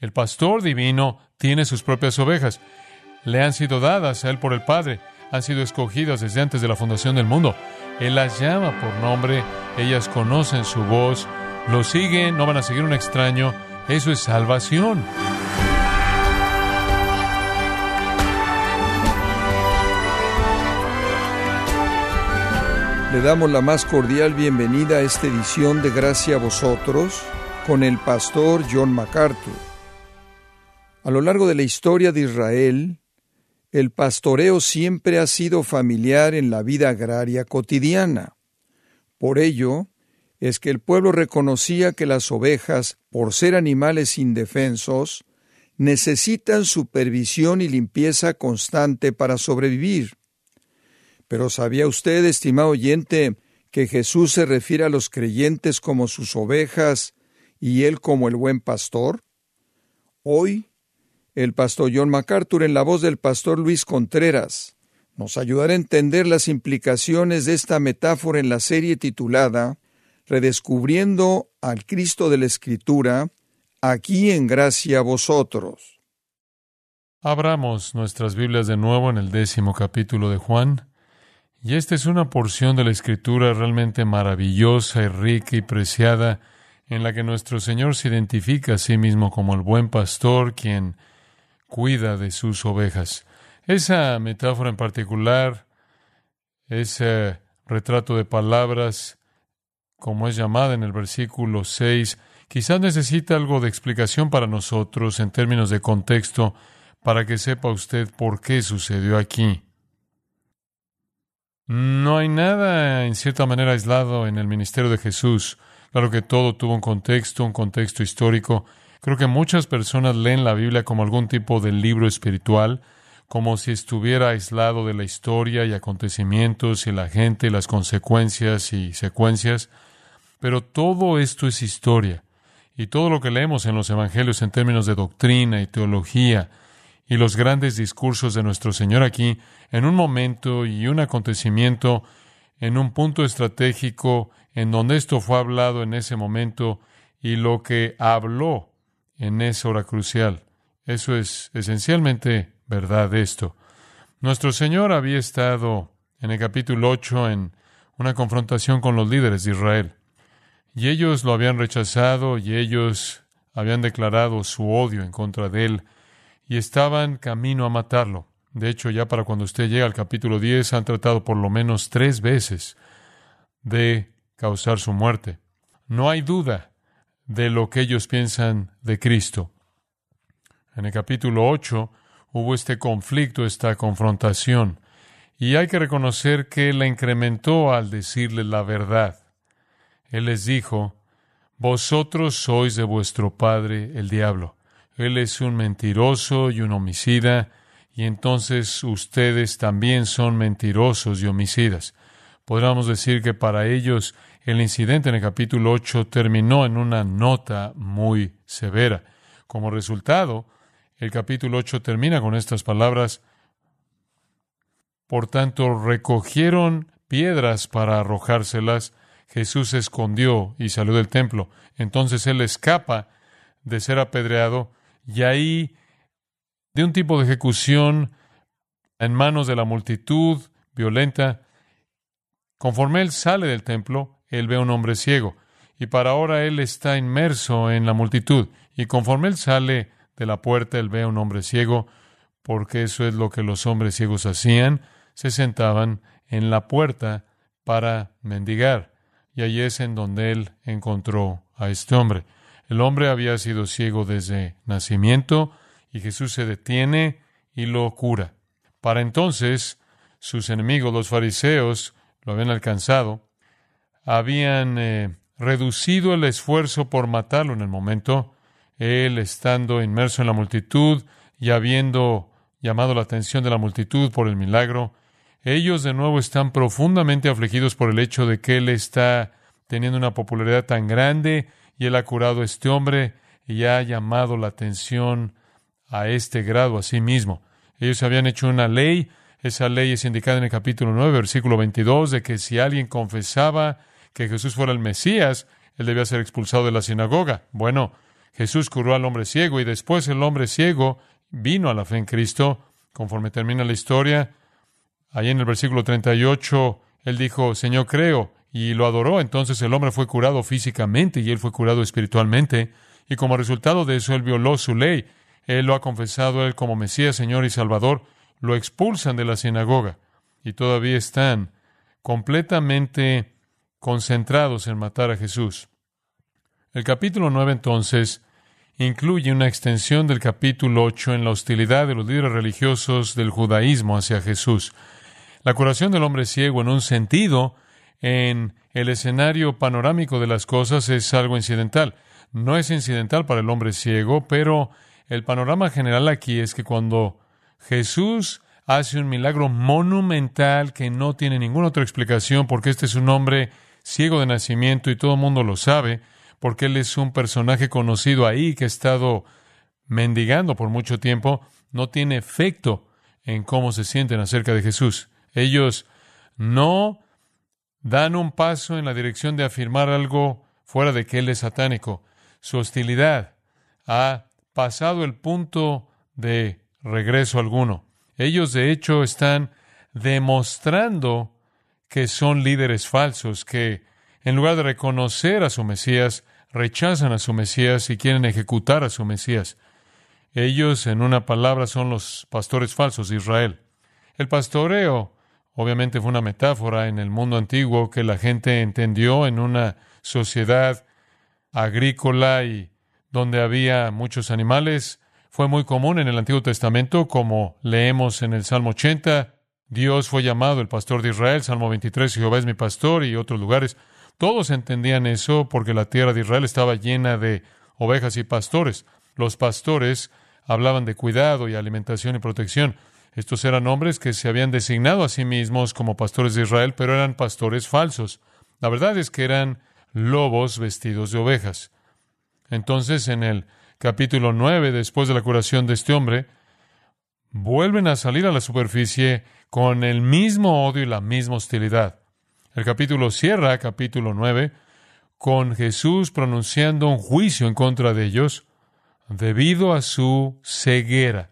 El pastor divino tiene sus propias ovejas. Le han sido dadas a él por el Padre. Han sido escogidas desde antes de la fundación del mundo. Él las llama por nombre. Ellas conocen su voz. Lo siguen. No van a seguir un extraño. Eso es salvación. Le damos la más cordial bienvenida a esta edición de Gracia a vosotros con el pastor John MacArthur. A lo largo de la historia de Israel, el pastoreo siempre ha sido familiar en la vida agraria cotidiana. Por ello, es que el pueblo reconocía que las ovejas, por ser animales indefensos, necesitan supervisión y limpieza constante para sobrevivir. Pero ¿sabía usted, estimado oyente, que Jesús se refiere a los creyentes como sus ovejas y él como el buen pastor? Hoy, el pastor John MacArthur en la voz del pastor Luis Contreras nos ayudará a entender las implicaciones de esta metáfora en la serie titulada Redescubriendo al Cristo de la Escritura, aquí en gracia a vosotros. Abramos nuestras Biblias de nuevo en el décimo capítulo de Juan. Y esta es una porción de la Escritura realmente maravillosa y rica y preciada, en la que nuestro Señor se identifica a sí mismo como el buen pastor quien cuida de sus ovejas. Esa metáfora en particular, ese retrato de palabras, como es llamada en el versículo 6, quizás necesita algo de explicación para nosotros en términos de contexto, para que sepa usted por qué sucedió aquí. No hay nada, en cierta manera, aislado en el ministerio de Jesús. Claro que todo tuvo un contexto, un contexto histórico. Creo que muchas personas leen la Biblia como algún tipo de libro espiritual, como si estuviera aislado de la historia y acontecimientos y la gente y las consecuencias y secuencias. Pero todo esto es historia. Y todo lo que leemos en los Evangelios en términos de doctrina y teología y los grandes discursos de nuestro Señor aquí, en un momento y un acontecimiento, en un punto estratégico, en donde esto fue hablado en ese momento y lo que habló en esa hora crucial. Eso es esencialmente verdad esto. Nuestro Señor había estado en el capítulo 8 en una confrontación con los líderes de Israel. Y ellos lo habían rechazado y ellos habían declarado su odio en contra de él y estaban camino a matarlo. De hecho, ya para cuando usted llega al capítulo 10, han tratado por lo menos tres veces de causar su muerte. No hay duda de lo que ellos piensan de Cristo. En el capítulo 8 hubo este conflicto, esta confrontación, y hay que reconocer que la incrementó al decirle la verdad. Él les dijo, Vosotros sois de vuestro padre el diablo él es un mentiroso y un homicida, y entonces ustedes también son mentirosos y homicidas. Podríamos decir que para ellos el incidente en el capítulo 8 terminó en una nota muy severa. Como resultado, el capítulo 8 termina con estas palabras. Por tanto, recogieron piedras para arrojárselas. Jesús se escondió y salió del templo. Entonces él escapa de ser apedreado y ahí de un tipo de ejecución en manos de la multitud violenta. Conforme él sale del templo, él ve a un hombre ciego, y para ahora él está inmerso en la multitud, y conforme él sale de la puerta, él ve a un hombre ciego, porque eso es lo que los hombres ciegos hacían, se sentaban en la puerta para mendigar, y allí es en donde él encontró a este hombre. El hombre había sido ciego desde nacimiento y Jesús se detiene y lo cura. Para entonces, sus enemigos, los fariseos, lo habían alcanzado, habían eh, reducido el esfuerzo por matarlo en el momento, él estando inmerso en la multitud y habiendo llamado la atención de la multitud por el milagro, ellos de nuevo están profundamente afligidos por el hecho de que él está teniendo una popularidad tan grande y él ha curado a este hombre y ha llamado la atención a este grado a sí mismo. Ellos habían hecho una ley, esa ley es indicada en el capítulo 9, versículo 22, de que si alguien confesaba que Jesús fuera el Mesías, él debía ser expulsado de la sinagoga. Bueno, Jesús curó al hombre ciego y después el hombre ciego vino a la fe en Cristo. Conforme termina la historia, ahí en el versículo 38, él dijo, Señor, creo, y lo adoró. Entonces el hombre fue curado físicamente y él fue curado espiritualmente. Y como resultado de eso, él violó su ley. Él lo ha confesado él como Mesías, Señor y Salvador. Lo expulsan de la sinagoga y todavía están completamente concentrados en matar a Jesús. El capítulo 9 entonces incluye una extensión del capítulo 8 en la hostilidad de los líderes religiosos del judaísmo hacia Jesús. La curación del hombre ciego en un sentido, en el escenario panorámico de las cosas, es algo incidental. No es incidental para el hombre ciego, pero el panorama general aquí es que cuando Jesús hace un milagro monumental que no tiene ninguna otra explicación, porque este es un hombre ciego de nacimiento y todo el mundo lo sabe, porque él es un personaje conocido ahí que ha estado mendigando por mucho tiempo, no tiene efecto en cómo se sienten acerca de Jesús. Ellos no dan un paso en la dirección de afirmar algo fuera de que Él es satánico. Su hostilidad ha pasado el punto de regreso alguno. Ellos, de hecho, están demostrando que son líderes falsos, que en lugar de reconocer a su Mesías, rechazan a su Mesías y quieren ejecutar a su Mesías. Ellos, en una palabra, son los pastores falsos de Israel. El pastoreo, obviamente, fue una metáfora en el mundo antiguo que la gente entendió en una sociedad agrícola y donde había muchos animales. Fue muy común en el Antiguo Testamento, como leemos en el Salmo 80. Dios fue llamado el pastor de Israel, Salmo 23, Jehová es mi pastor y otros lugares. Todos entendían eso porque la tierra de Israel estaba llena de ovejas y pastores. Los pastores hablaban de cuidado y alimentación y protección. Estos eran hombres que se habían designado a sí mismos como pastores de Israel, pero eran pastores falsos. La verdad es que eran lobos vestidos de ovejas. Entonces, en el capítulo 9, después de la curación de este hombre, vuelven a salir a la superficie con el mismo odio y la misma hostilidad. El capítulo cierra, capítulo 9, con Jesús pronunciando un juicio en contra de ellos debido a su ceguera,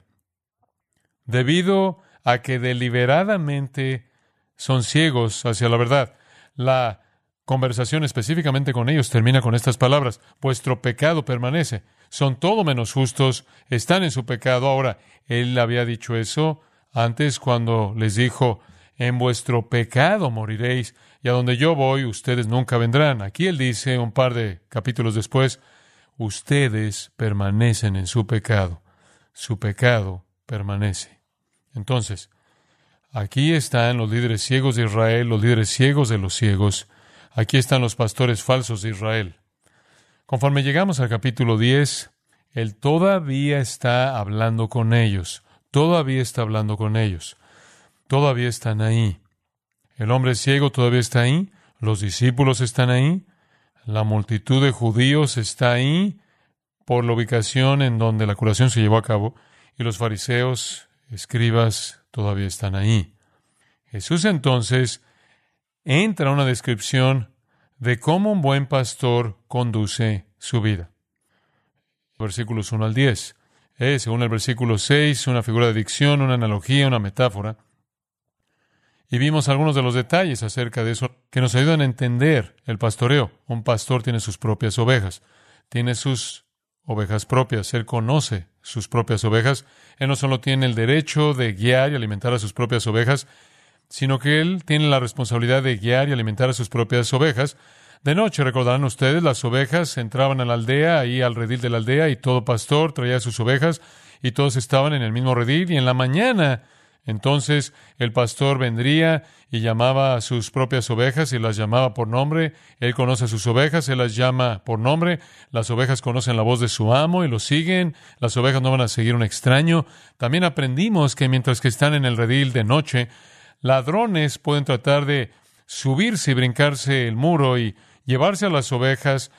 debido a que deliberadamente son ciegos hacia la verdad. La conversación específicamente con ellos termina con estas palabras, vuestro pecado permanece, son todo menos justos, están en su pecado. Ahora, él había dicho eso antes cuando les dijo, en vuestro pecado moriréis y a donde yo voy ustedes nunca vendrán. Aquí él dice un par de capítulos después, ustedes permanecen en su pecado, su pecado permanece. Entonces, aquí están los líderes ciegos de Israel, los líderes ciegos de los ciegos, aquí están los pastores falsos de Israel. Conforme llegamos al capítulo 10, él todavía está hablando con ellos, todavía está hablando con ellos, todavía están ahí. El hombre ciego todavía está ahí, los discípulos están ahí, la multitud de judíos está ahí por la ubicación en donde la curación se llevó a cabo, y los fariseos, escribas, todavía están ahí. Jesús entonces entra una descripción de cómo un buen pastor conduce su vida. Versículos 1 al 10. Es, según el versículo 6, una figura de dicción, una analogía, una metáfora. Y vimos algunos de los detalles acerca de eso que nos ayudan a entender el pastoreo. Un pastor tiene sus propias ovejas, tiene sus ovejas propias, él conoce sus propias ovejas, él no solo tiene el derecho de guiar y alimentar a sus propias ovejas, sino que él tiene la responsabilidad de guiar y alimentar a sus propias ovejas. De noche, recordarán ustedes, las ovejas entraban a la aldea, ahí al redil de la aldea, y todo pastor traía sus ovejas, y todos estaban en el mismo redil, y en la mañana entonces el pastor vendría y llamaba a sus propias ovejas y las llamaba por nombre. Él conoce a sus ovejas, él las llama por nombre. Las ovejas conocen la voz de su amo y lo siguen. Las ovejas no van a seguir un extraño. También aprendimos que mientras que están en el redil de noche, ladrones pueden tratar de subirse y brincarse el muro y llevarse a las ovejas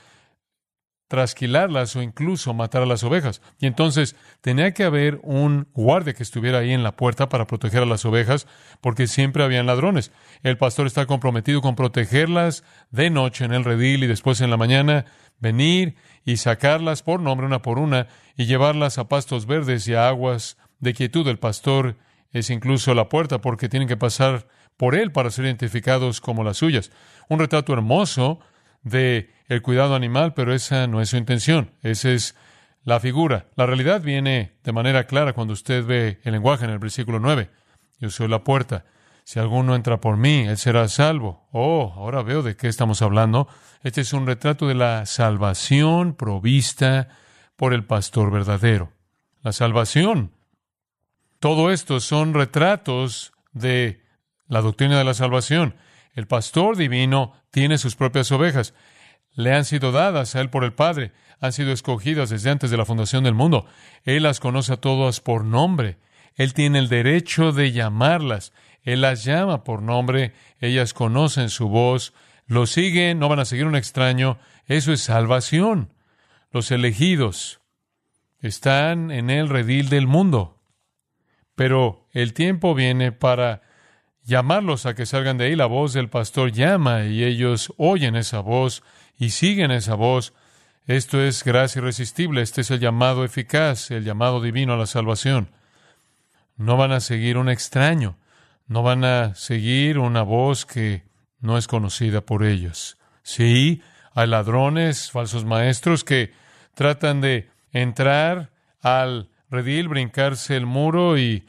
trasquilarlas o incluso matar a las ovejas. Y entonces tenía que haber un guardia que estuviera ahí en la puerta para proteger a las ovejas, porque siempre habían ladrones. El pastor está comprometido con protegerlas de noche en el redil y después en la mañana venir y sacarlas por nombre una por una y llevarlas a pastos verdes y a aguas de quietud. El pastor es incluso la puerta porque tienen que pasar por él para ser identificados como las suyas. Un retrato hermoso de el cuidado animal, pero esa no es su intención. Esa es la figura. La realidad viene de manera clara cuando usted ve el lenguaje en el versículo 9. Yo soy la puerta. Si alguno entra por mí, él será salvo. Oh, ahora veo de qué estamos hablando. Este es un retrato de la salvación provista por el pastor verdadero. La salvación. Todo esto son retratos de la doctrina de la salvación. El pastor divino tiene sus propias ovejas. Le han sido dadas a él por el Padre. Han sido escogidas desde antes de la fundación del mundo. Él las conoce a todas por nombre. Él tiene el derecho de llamarlas. Él las llama por nombre. Ellas conocen su voz. Lo siguen, no van a seguir un extraño. Eso es salvación. Los elegidos están en el redil del mundo. Pero el tiempo viene para llamarlos a que salgan de ahí. La voz del pastor llama y ellos oyen esa voz y siguen esa voz. Esto es gracia irresistible. Este es el llamado eficaz, el llamado divino a la salvación. No van a seguir un extraño. No van a seguir una voz que no es conocida por ellos. Sí, hay ladrones, falsos maestros que tratan de entrar al redil, brincarse el muro y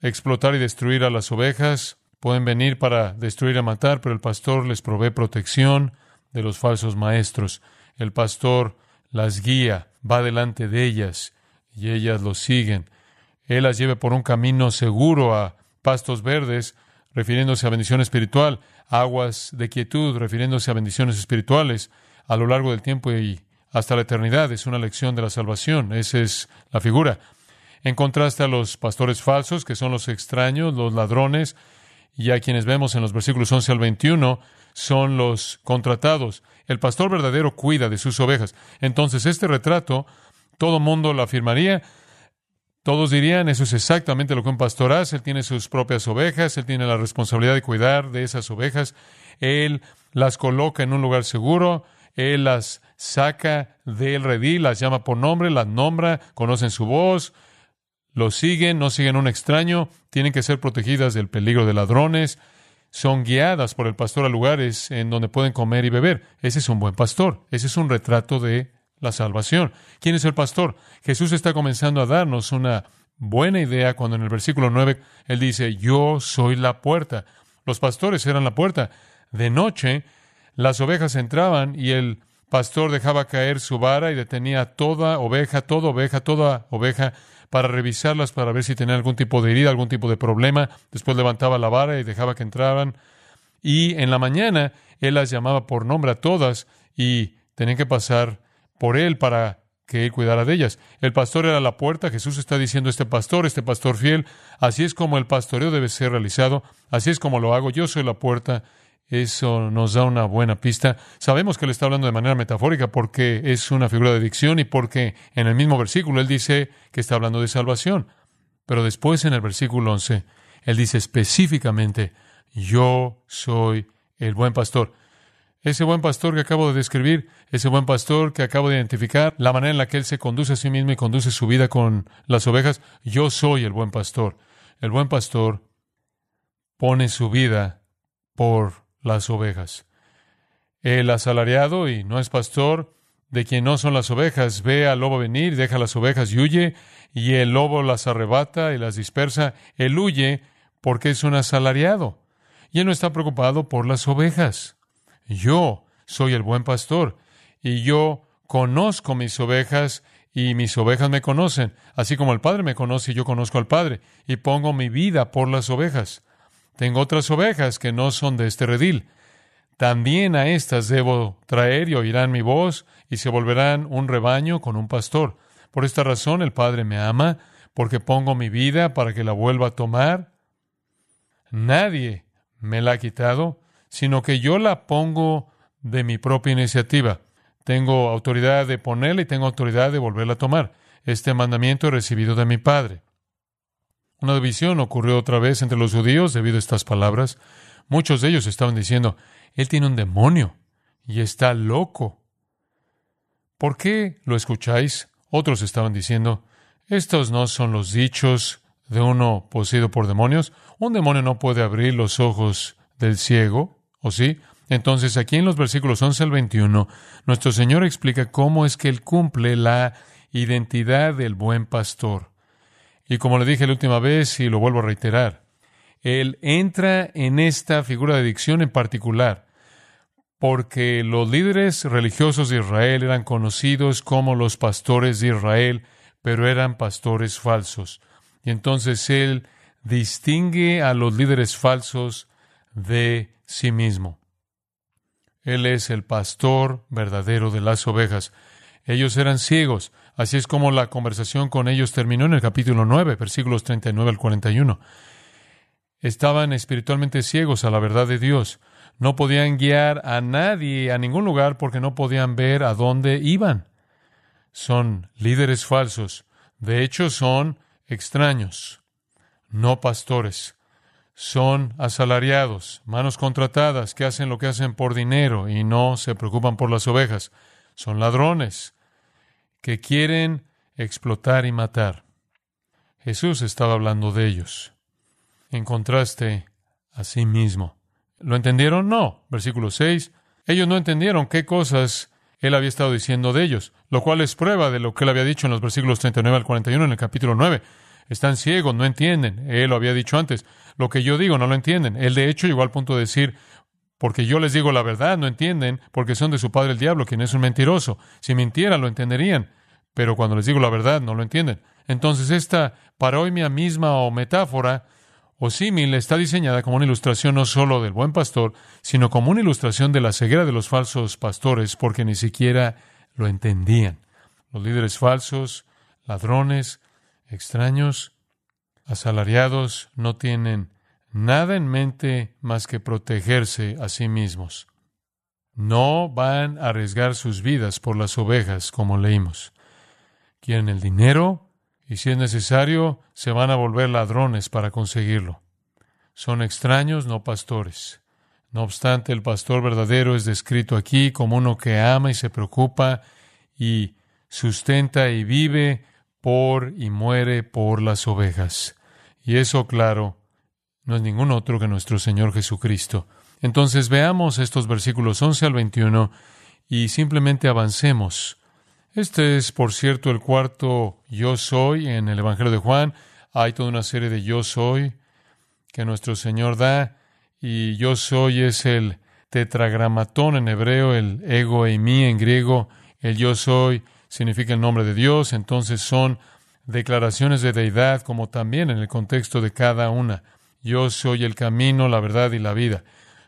explotar y destruir a las ovejas. Pueden venir para destruir y matar, pero el pastor les provee protección de los falsos maestros. El pastor las guía, va delante de ellas y ellas los siguen. Él las lleva por un camino seguro a pastos verdes, refiriéndose a bendición espiritual, aguas de quietud, refiriéndose a bendiciones espirituales a lo largo del tiempo y hasta la eternidad. Es una lección de la salvación. Esa es la figura en contraste a los pastores falsos, que son los extraños, los ladrones, y a quienes vemos en los versículos 11 al 21, son los contratados. El pastor verdadero cuida de sus ovejas. Entonces, este retrato, todo mundo lo afirmaría, todos dirían, eso es exactamente lo que un pastor hace, él tiene sus propias ovejas, él tiene la responsabilidad de cuidar de esas ovejas, él las coloca en un lugar seguro, él las saca del redil, las llama por nombre, las nombra, conocen su voz, los siguen, no siguen un extraño, tienen que ser protegidas del peligro de ladrones, son guiadas por el pastor a lugares en donde pueden comer y beber. Ese es un buen pastor, ese es un retrato de la salvación. ¿Quién es el pastor? Jesús está comenzando a darnos una buena idea cuando en el versículo 9 él dice, yo soy la puerta. Los pastores eran la puerta. De noche las ovejas entraban y el pastor dejaba caer su vara y detenía toda oveja, toda oveja, toda oveja para revisarlas, para ver si tenían algún tipo de herida, algún tipo de problema. Después levantaba la vara y dejaba que entraran. Y en la mañana él las llamaba por nombre a todas y tenían que pasar por él para que él cuidara de ellas. El pastor era la puerta, Jesús está diciendo este pastor, este pastor fiel, así es como el pastoreo debe ser realizado, así es como lo hago, yo soy la puerta eso nos da una buena pista. Sabemos que él está hablando de manera metafórica porque es una figura de dicción y porque en el mismo versículo él dice que está hablando de salvación. Pero después en el versículo 11, él dice específicamente, yo soy el buen pastor. Ese buen pastor que acabo de describir, ese buen pastor que acabo de identificar, la manera en la que él se conduce a sí mismo y conduce su vida con las ovejas, yo soy el buen pastor. El buen pastor pone su vida por las ovejas. El asalariado y no es pastor de quien no son las ovejas, ve al lobo venir, deja las ovejas y huye, y el lobo las arrebata y las dispersa. Él huye porque es un asalariado. Y él no está preocupado por las ovejas. Yo soy el buen pastor, y yo conozco mis ovejas, y mis ovejas me conocen, así como el Padre me conoce y yo conozco al Padre, y pongo mi vida por las ovejas. Tengo otras ovejas que no son de este redil. También a estas debo traer y oirán mi voz y se volverán un rebaño con un pastor. Por esta razón el Padre me ama, porque pongo mi vida para que la vuelva a tomar. Nadie me la ha quitado, sino que yo la pongo de mi propia iniciativa. Tengo autoridad de ponerla y tengo autoridad de volverla a tomar. Este mandamiento he recibido de mi Padre. Una división ocurrió otra vez entre los judíos debido a estas palabras. Muchos de ellos estaban diciendo, Él tiene un demonio y está loco. ¿Por qué lo escucháis? Otros estaban diciendo, estos no son los dichos de uno poseído por demonios. Un demonio no puede abrir los ojos del ciego, ¿o sí? Entonces, aquí en los versículos 11 al 21, nuestro Señor explica cómo es que Él cumple la identidad del buen pastor. Y como le dije la última vez y lo vuelvo a reiterar, Él entra en esta figura de dicción en particular porque los líderes religiosos de Israel eran conocidos como los pastores de Israel, pero eran pastores falsos. Y entonces Él distingue a los líderes falsos de sí mismo. Él es el pastor verdadero de las ovejas. Ellos eran ciegos. Así es como la conversación con ellos terminó en el capítulo 9, versículos 39 al 41. Estaban espiritualmente ciegos a la verdad de Dios. No podían guiar a nadie a ningún lugar porque no podían ver a dónde iban. Son líderes falsos. De hecho, son extraños, no pastores son asalariados, manos contratadas, que hacen lo que hacen por dinero y no se preocupan por las ovejas. Son ladrones que quieren explotar y matar. Jesús estaba hablando de ellos. En contraste a sí mismo. ¿Lo entendieron? No. Versículo 6. Ellos no entendieron qué cosas él había estado diciendo de ellos, lo cual es prueba de lo que él había dicho en los versículos 39 al 41 en el capítulo 9. Están ciegos, no entienden. Él lo había dicho antes. Lo que yo digo no lo entienden. Él de hecho llegó al punto de decir, porque yo les digo la verdad, no entienden, porque son de su padre el diablo, quien es un mentiroso. Si mintiera, lo entenderían, pero cuando les digo la verdad, no lo entienden. Entonces, esta paroimia misma o metáfora o símil está diseñada como una ilustración no solo del buen pastor, sino como una ilustración de la ceguera de los falsos pastores, porque ni siquiera lo entendían. Los líderes falsos, ladrones, extraños, asalariados no tienen nada en mente más que protegerse a sí mismos. No van a arriesgar sus vidas por las ovejas, como leímos. Quieren el dinero y si es necesario, se van a volver ladrones para conseguirlo. Son extraños, no pastores. No obstante, el pastor verdadero es descrito aquí como uno que ama y se preocupa y sustenta y vive por y muere por las ovejas. Y eso, claro, no es ningún otro que nuestro Señor Jesucristo. Entonces veamos estos versículos 11 al 21 y simplemente avancemos. Este es, por cierto, el cuarto yo soy en el Evangelio de Juan. Hay toda una serie de yo soy que nuestro Señor da y yo soy es el tetragramatón en hebreo, el ego mí en griego, el yo soy significa el nombre de Dios, entonces son declaraciones de deidad, como también en el contexto de cada una. Yo soy el camino, la verdad y la vida.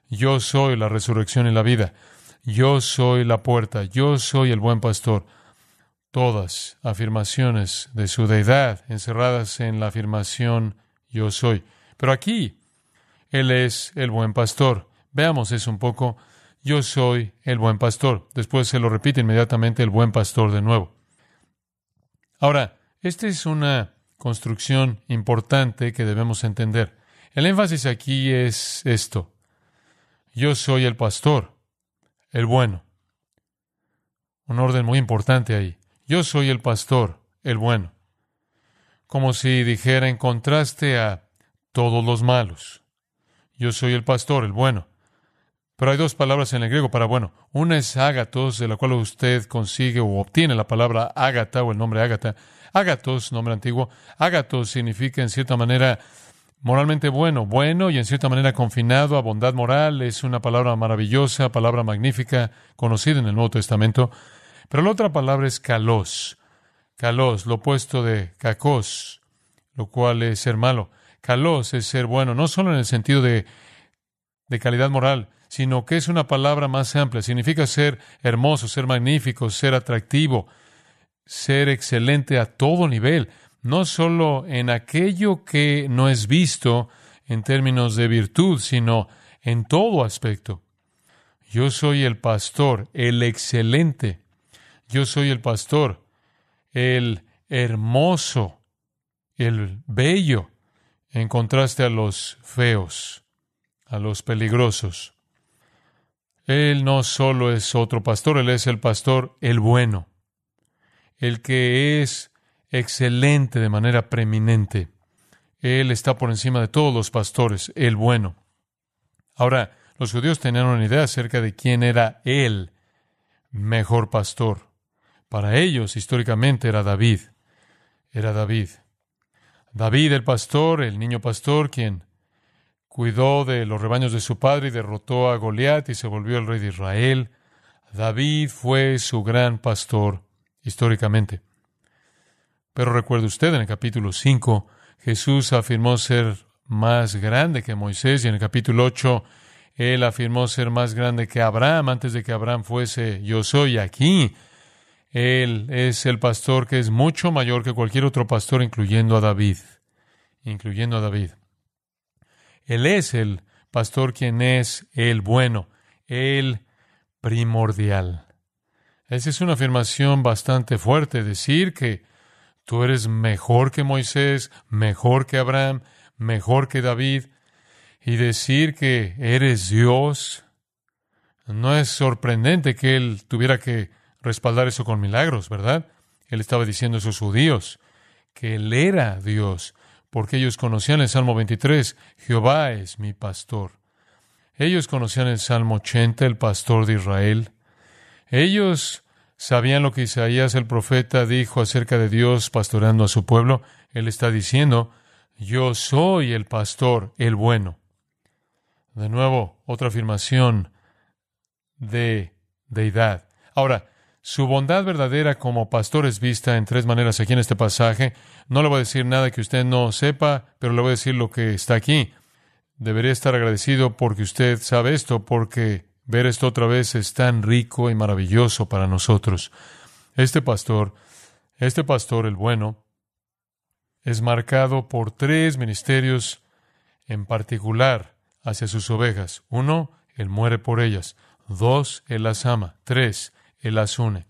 Yo soy la resurrección y la vida. Yo soy la puerta. Yo soy el buen pastor. Todas afirmaciones de su deidad encerradas en la afirmación yo soy. Pero aquí, Él es el buen pastor. Veamos eso un poco. Yo soy el buen pastor. Después se lo repite inmediatamente el buen pastor de nuevo. Ahora, esta es una construcción importante que debemos entender. El énfasis aquí es esto. Yo soy el pastor, el bueno. Un orden muy importante ahí. Yo soy el pastor, el bueno. Como si dijera en contraste a todos los malos. Yo soy el pastor, el bueno. Pero hay dos palabras en el griego para bueno. Una es ágatos, de la cual usted consigue o obtiene la palabra ágata o el nombre ágata, Ágatos, nombre antiguo, ágatos significa en cierta manera moralmente bueno, bueno y en cierta manera confinado a bondad moral. Es una palabra maravillosa, palabra magnífica, conocida en el Nuevo Testamento. Pero la otra palabra es kalos. Kalos, lo opuesto de kakos, lo cual es ser malo. Kalos es ser bueno, no solo en el sentido de, de calidad moral, sino que es una palabra más amplia. Significa ser hermoso, ser magnífico, ser atractivo, ser excelente a todo nivel, no solo en aquello que no es visto en términos de virtud, sino en todo aspecto. Yo soy el pastor, el excelente, Yo soy el pastor, el hermoso, el bello, en contraste a los feos, a los peligrosos. Él no solo es otro pastor, Él es el pastor, el bueno, el que es excelente de manera preeminente. Él está por encima de todos los pastores, el bueno. Ahora, los judíos tenían una idea acerca de quién era el mejor pastor. Para ellos, históricamente, era David. Era David. David el pastor, el niño pastor, quien cuidó de los rebaños de su padre y derrotó a Goliat y se volvió el rey de Israel. David fue su gran pastor históricamente. Pero recuerde usted, en el capítulo 5, Jesús afirmó ser más grande que Moisés y en el capítulo 8, él afirmó ser más grande que Abraham antes de que Abraham fuese yo soy aquí. Él es el pastor que es mucho mayor que cualquier otro pastor, incluyendo a David. Incluyendo a David. Él es el pastor quien es el bueno, el primordial. Esa es una afirmación bastante fuerte, decir que tú eres mejor que Moisés, mejor que Abraham, mejor que David, y decir que eres Dios. No es sorprendente que él tuviera que respaldar eso con milagros, ¿verdad? Él estaba diciendo a esos judíos que él era Dios, porque ellos conocían el Salmo 23, Jehová es mi pastor. Ellos conocían el Salmo 80, el pastor de Israel. Ellos sabían lo que Isaías el profeta dijo acerca de Dios pastoreando a su pueblo. Él está diciendo, yo soy el pastor, el bueno. De nuevo, otra afirmación de deidad. Ahora, su bondad verdadera como pastor es vista en tres maneras aquí en este pasaje. No le voy a decir nada que usted no sepa, pero le voy a decir lo que está aquí. Debería estar agradecido porque usted sabe esto, porque ver esto otra vez es tan rico y maravilloso para nosotros. Este pastor, este pastor, el bueno, es marcado por tres ministerios en particular hacia sus ovejas. Uno, Él muere por ellas. Dos, Él las ama. Tres, él las une.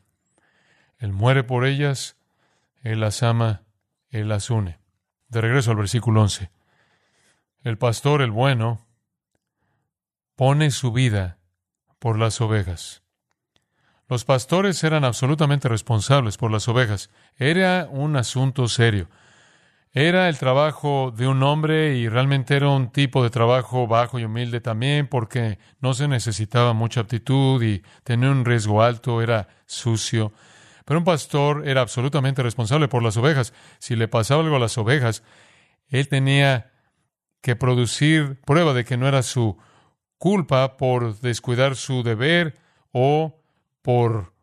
Él muere por ellas, Él las ama, Él las une. De regreso al versículo 11. El pastor, el bueno, pone su vida por las ovejas. Los pastores eran absolutamente responsables por las ovejas. Era un asunto serio. Era el trabajo de un hombre y realmente era un tipo de trabajo bajo y humilde también porque no se necesitaba mucha aptitud y tenía un riesgo alto, era sucio. Pero un pastor era absolutamente responsable por las ovejas. Si le pasaba algo a las ovejas, él tenía que producir prueba de que no era su culpa por descuidar su deber o por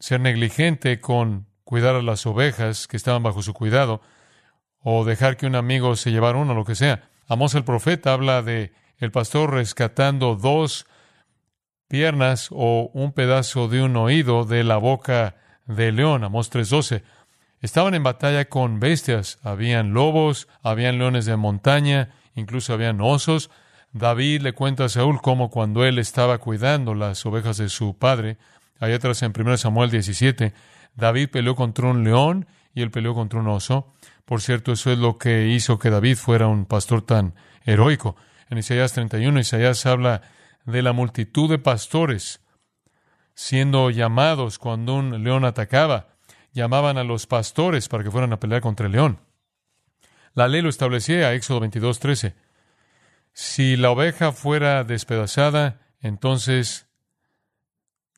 ser negligente con cuidar a las ovejas que estaban bajo su cuidado o dejar que un amigo se llevara uno, lo que sea. Amos el profeta habla de el pastor rescatando dos piernas o un pedazo de un oído de la boca de león, Amos 3:12. Estaban en batalla con bestias, habían lobos, habían leones de montaña, incluso habían osos. David le cuenta a Saúl cómo cuando él estaba cuidando las ovejas de su padre, allá atrás en 1 Samuel 17, David peleó contra un león y él peleó contra un oso. Por cierto, eso es lo que hizo que David fuera un pastor tan heroico. En Isaías 31, Isaías habla de la multitud de pastores siendo llamados cuando un león atacaba. Llamaban a los pastores para que fueran a pelear contra el león. La ley lo establecía, Éxodo 22, 13. Si la oveja fuera despedazada, entonces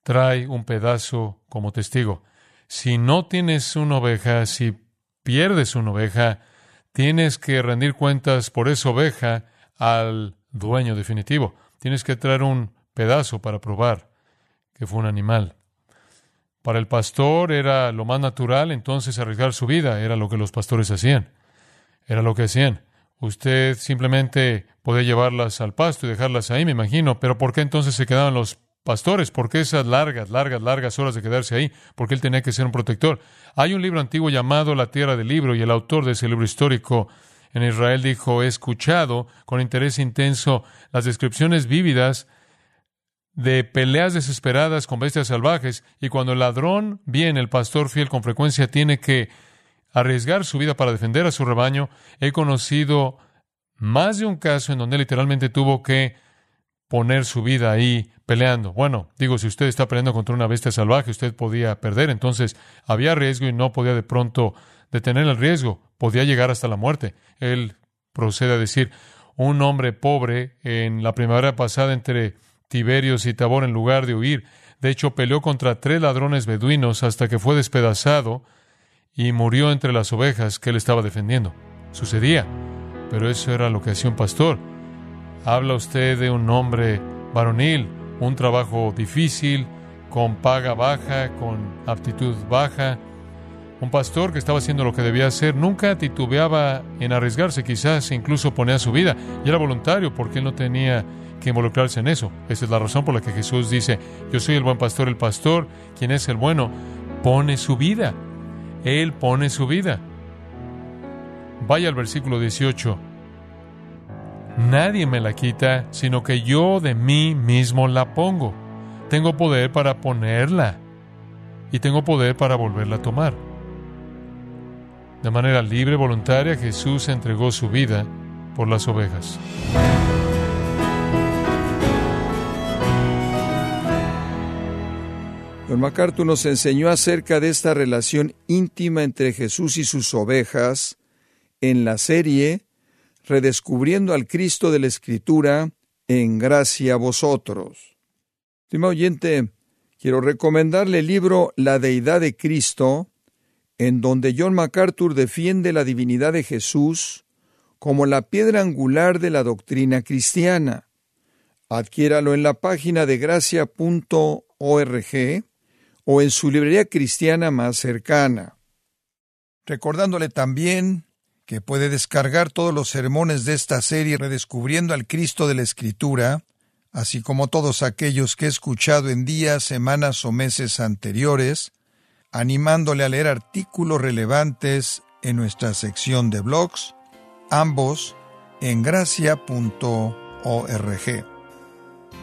trae un pedazo como testigo. Si no tienes una oveja, si pierdes una oveja, tienes que rendir cuentas por esa oveja al dueño definitivo. Tienes que traer un pedazo para probar que fue un animal. Para el pastor era lo más natural, entonces arriesgar su vida era lo que los pastores hacían. Era lo que hacían. Usted simplemente podía llevarlas al pasto y dejarlas ahí, me imagino, pero ¿por qué entonces se quedaban los pastores, ¿por qué esas largas, largas, largas horas de quedarse ahí? Porque él tenía que ser un protector. Hay un libro antiguo llamado La Tierra del Libro y el autor de ese libro histórico en Israel dijo, he escuchado con interés intenso las descripciones vívidas de peleas desesperadas con bestias salvajes, y cuando el ladrón viene, el pastor fiel con frecuencia tiene que arriesgar su vida para defender a su rebaño. He conocido más de un caso en donde literalmente tuvo que poner su vida ahí peleando. Bueno, digo, si usted está peleando contra una bestia salvaje, usted podía perder, entonces había riesgo y no podía de pronto detener el riesgo, podía llegar hasta la muerte. Él procede a decir, un hombre pobre en la primavera pasada entre Tiberios y Tabor en lugar de huir. De hecho, peleó contra tres ladrones beduinos hasta que fue despedazado y murió entre las ovejas que él estaba defendiendo. Sucedía, pero eso era lo que hacía un pastor. Habla usted de un hombre varonil, un trabajo difícil, con paga baja, con aptitud baja. Un pastor que estaba haciendo lo que debía hacer nunca titubeaba en arriesgarse, quizás incluso ponía su vida, y era voluntario porque él no tenía que involucrarse en eso. Esa es la razón por la que Jesús dice, yo soy el buen pastor, el pastor, quien es el bueno, pone su vida. Él pone su vida. Vaya al versículo 18. Nadie me la quita, sino que yo de mí mismo la pongo. Tengo poder para ponerla y tengo poder para volverla a tomar. De manera libre, voluntaria, Jesús entregó su vida por las ovejas. Don MacArthur nos enseñó acerca de esta relación íntima entre Jesús y sus ovejas en la serie Redescubriendo al Cristo de la Escritura en gracia a vosotros. Estimado oyente, quiero recomendarle el libro La Deidad de Cristo, en donde John MacArthur defiende la divinidad de Jesús como la piedra angular de la doctrina cristiana. Adquiéralo en la página de gracia.org o en su librería cristiana más cercana. Recordándole también que puede descargar todos los sermones de esta serie redescubriendo al Cristo de la Escritura, así como todos aquellos que he escuchado en días, semanas o meses anteriores, animándole a leer artículos relevantes en nuestra sección de blogs, ambos en gracia.org.